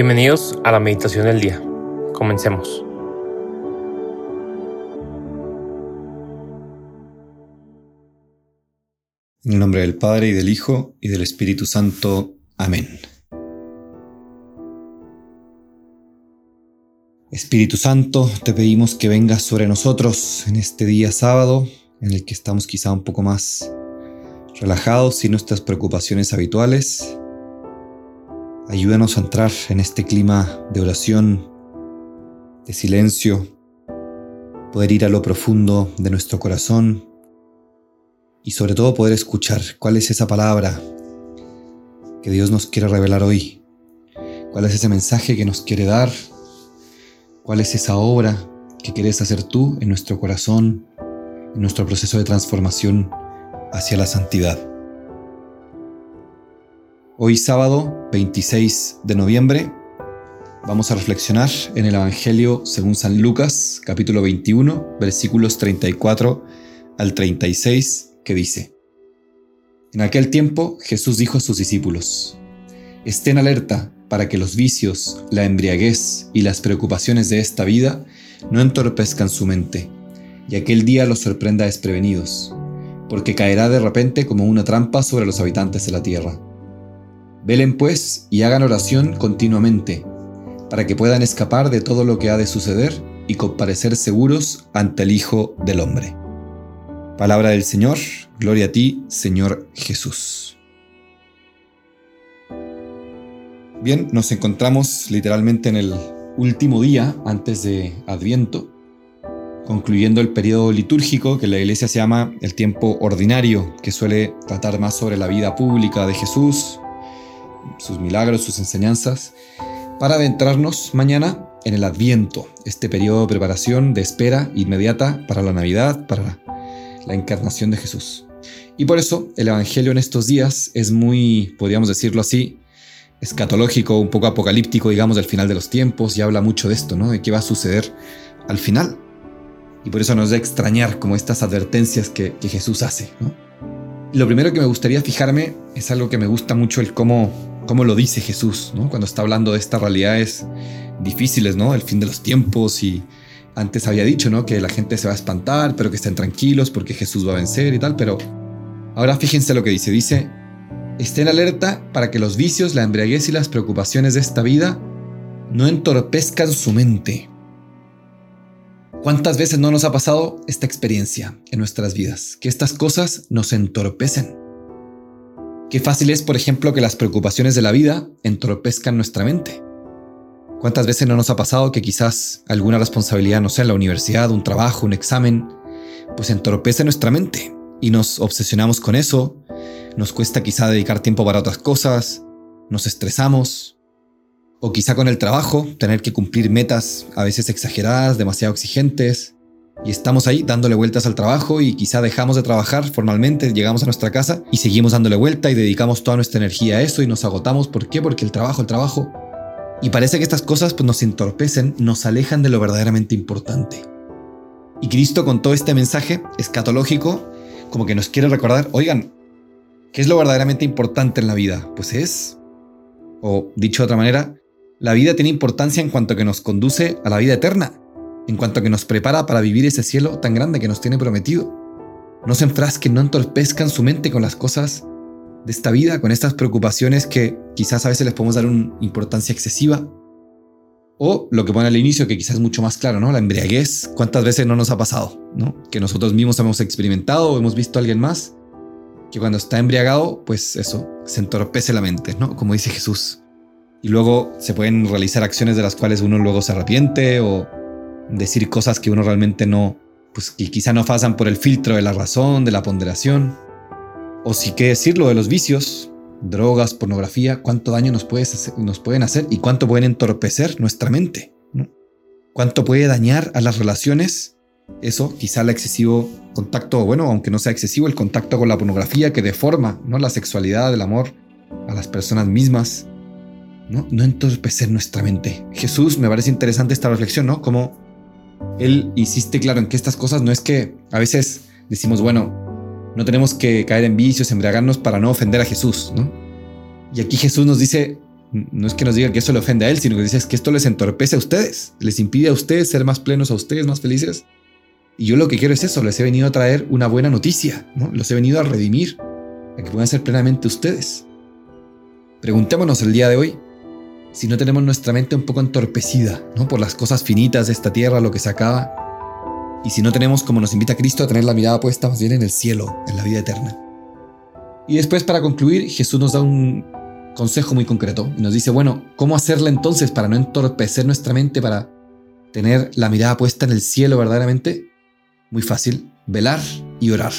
Bienvenidos a la meditación del día. Comencemos. En el nombre del Padre y del Hijo y del Espíritu Santo. Amén. Espíritu Santo, te pedimos que vengas sobre nosotros en este día sábado, en el que estamos quizá un poco más relajados sin nuestras preocupaciones habituales. Ayúdanos a entrar en este clima de oración, de silencio, poder ir a lo profundo de nuestro corazón y sobre todo poder escuchar cuál es esa palabra que Dios nos quiere revelar hoy, cuál es ese mensaje que nos quiere dar, cuál es esa obra que quieres hacer tú en nuestro corazón, en nuestro proceso de transformación hacia la santidad. Hoy sábado 26 de noviembre vamos a reflexionar en el Evangelio según San Lucas capítulo 21 versículos 34 al 36 que dice, En aquel tiempo Jesús dijo a sus discípulos, Estén alerta para que los vicios, la embriaguez y las preocupaciones de esta vida no entorpezcan su mente, y aquel día los sorprenda desprevenidos porque caerá de repente como una trampa sobre los habitantes de la tierra. Velen pues y hagan oración continuamente, para que puedan escapar de todo lo que ha de suceder y comparecer seguros ante el Hijo del Hombre. Palabra del Señor, gloria a ti, Señor Jesús. Bien, nos encontramos literalmente en el último día antes de Adviento, concluyendo el periodo litúrgico que la iglesia se llama el tiempo ordinario, que suele tratar más sobre la vida pública de Jesús, sus milagros, sus enseñanzas, para adentrarnos mañana en el Adviento, este periodo de preparación, de espera inmediata para la Navidad, para la encarnación de Jesús. Y por eso el Evangelio en estos días es muy, podríamos decirlo así, escatológico, un poco apocalíptico, digamos, del final de los tiempos, y habla mucho de esto, ¿no? De qué va a suceder al final. Y por eso nos da extrañar como estas advertencias que, Jesús hace. lo primero que me gustaría fijarme es algo que me gusta mucho el cómo, cómo lo dice Jesús, ¿no? cuando está hablando de estas realidades difíciles, ¿no? el fin de los tiempos y antes había dicho ¿no? que la gente se va a espantar, pero que estén tranquilos porque Jesús va a vencer y tal, pero ahora fíjense lo que dice, dice, estén alerta para que los vicios, la embriaguez y las preocupaciones de esta vida no entorpezcan su mente ¿Cuántas veces no nos ha pasado esta experiencia en nuestras vidas? Que estas cosas nos entorpecen. Qué fácil es, por ejemplo, que las preocupaciones de la vida entorpezcan nuestra mente. ¿Cuántas veces no nos ha pasado que quizás alguna responsabilidad, no sé, en la universidad, un trabajo, un examen, pues entorpece nuestra mente y nos obsesionamos con eso, nos cuesta quizá dedicar tiempo para otras cosas, nos estresamos, o quizá con el trabajo, tener que cumplir metas a veces exageradas, demasiado exigentes. Y estamos ahí dándole vueltas al trabajo y quizá dejamos de trabajar formalmente, llegamos a nuestra casa y seguimos dándole vuelta y dedicamos toda nuestra energía a eso y nos agotamos. ¿Por qué? Porque el trabajo, el trabajo. Y parece que estas cosas pues, nos entorpecen, nos alejan de lo verdaderamente importante. Y Cristo con todo este mensaje escatológico como que nos quiere recordar, oigan, ¿qué es lo verdaderamente importante en la vida? Pues es, o dicho de otra manera, la vida tiene importancia en cuanto que nos conduce a la vida eterna, en cuanto que nos prepara para vivir ese cielo tan grande que nos tiene prometido. No se enfrasquen, no entorpezcan su mente con las cosas de esta vida, con estas preocupaciones que quizás a veces les podemos dar una importancia excesiva. O lo que pone al inicio, que quizás es mucho más claro, ¿no? La embriaguez, ¿cuántas veces no nos ha pasado? ¿no? Que nosotros mismos hemos experimentado o hemos visto a alguien más que cuando está embriagado, pues eso, se entorpece la mente, ¿no? Como dice Jesús y luego se pueden realizar acciones de las cuales uno luego se arrepiente o decir cosas que uno realmente no, pues que quizá no pasan por el filtro de la razón, de la ponderación. O sí que decirlo de los vicios, drogas, pornografía, cuánto daño nos, pueden hacer y cuánto pueden entorpecer nuestra mente. Cuánto puede dañar a las relaciones. Eso, quizá el excesivo contacto, bueno, aunque no sea excesivo, el contacto con la pornografía que deforma ¿no? la sexualidad, el amor a las personas mismas ¿no? entorpecer nuestra mente. Jesús, me parece interesante esta reflexión, ¿no? Él insiste, claro, en que estas cosas no es que a veces decimos, bueno, no tenemos que caer en vicios, embriagarnos para no ofender a Jesús, ¿no? Y aquí Jesús nos dice, no es que nos diga que eso le ofende a él, sino que dice que esto les entorpece a ustedes, les impide a ustedes ser más plenos, a ustedes más felices. Y yo lo que quiero es eso, les he venido a traer una buena noticia, ¿no? los he venido a redimir, a que puedan ser plenamente ustedes. Preguntémonos el día de hoy si no tenemos nuestra mente un poco entorpecida ¿no? por las cosas finitas de esta tierra, lo que se acaba, y si no tenemos, como nos invita Cristo, a tener la mirada puesta más bien en el cielo, en la vida eterna. Y después, para concluir, Jesús nos da un consejo muy concreto y nos dice, bueno, ¿cómo hacerle entonces para no entorpecer nuestra mente, para tener la mirada puesta en el cielo verdaderamente? Muy fácil, velar y orar.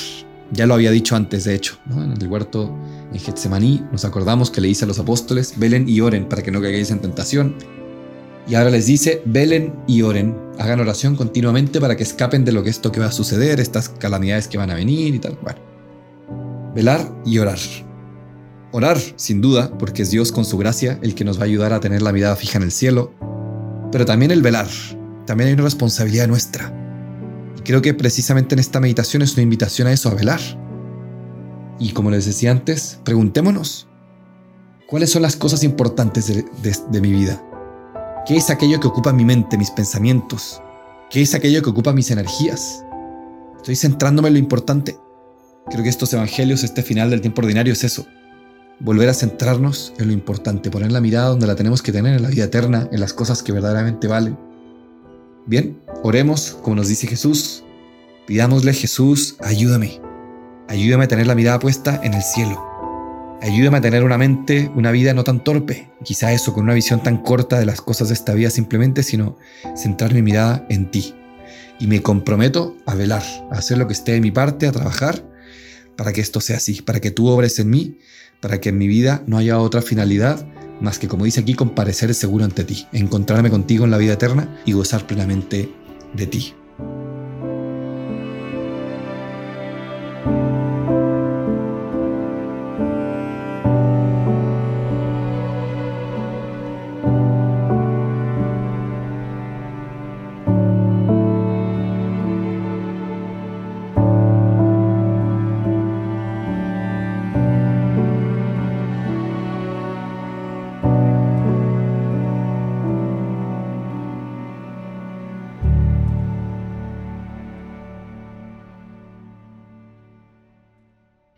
Ya lo había dicho antes, de hecho, en el huerto en Getsemaní nos acordamos que le dice a los apóstoles, velen y oren para que no caigáis en tentación. Y ahora les dice, velen y oren, hagan oración continuamente para que escapen de lo que esto que va a suceder, estas calamidades que van a venir y tal. Bueno, velar y orar. Orar, sin duda, porque es Dios con su gracia el que nos va a ayudar a tener la mirada fija en el cielo, pero también el velar, también hay una responsabilidad nuestra. Y creo que precisamente en esta meditación es una invitación a eso, a velar. Y como les decía antes, preguntémonos, ¿cuáles son las cosas importantes de, de mi vida? ¿Qué es aquello que ocupa mi mente, mis pensamientos? ¿Qué es aquello que ocupa mis energías? Estoy centrándome en lo importante. Creo que estos evangelios, este final del tiempo ordinario es eso. Volver a centrarnos en lo importante, poner la mirada donde la tenemos que tener, en la vida eterna, en las cosas que verdaderamente valen. Bien, oremos como nos dice Jesús. Pidámosle, Jesús, ayúdame. Ayúdame a tener la mirada puesta en el cielo. Ayúdame a tener una mente, una vida no tan torpe, quizá eso, con una visión tan corta de las cosas de esta vida simplemente, sino centrar mi mirada en ti. Y me comprometo a velar, a hacer lo que esté de mi parte, a trabajar para que esto sea así, para que tú obres en mí, para que en mi vida no haya otra finalidad más que, como dice aquí, comparecer seguro ante ti, encontrarme contigo en la vida eterna y gozar plenamente de ti.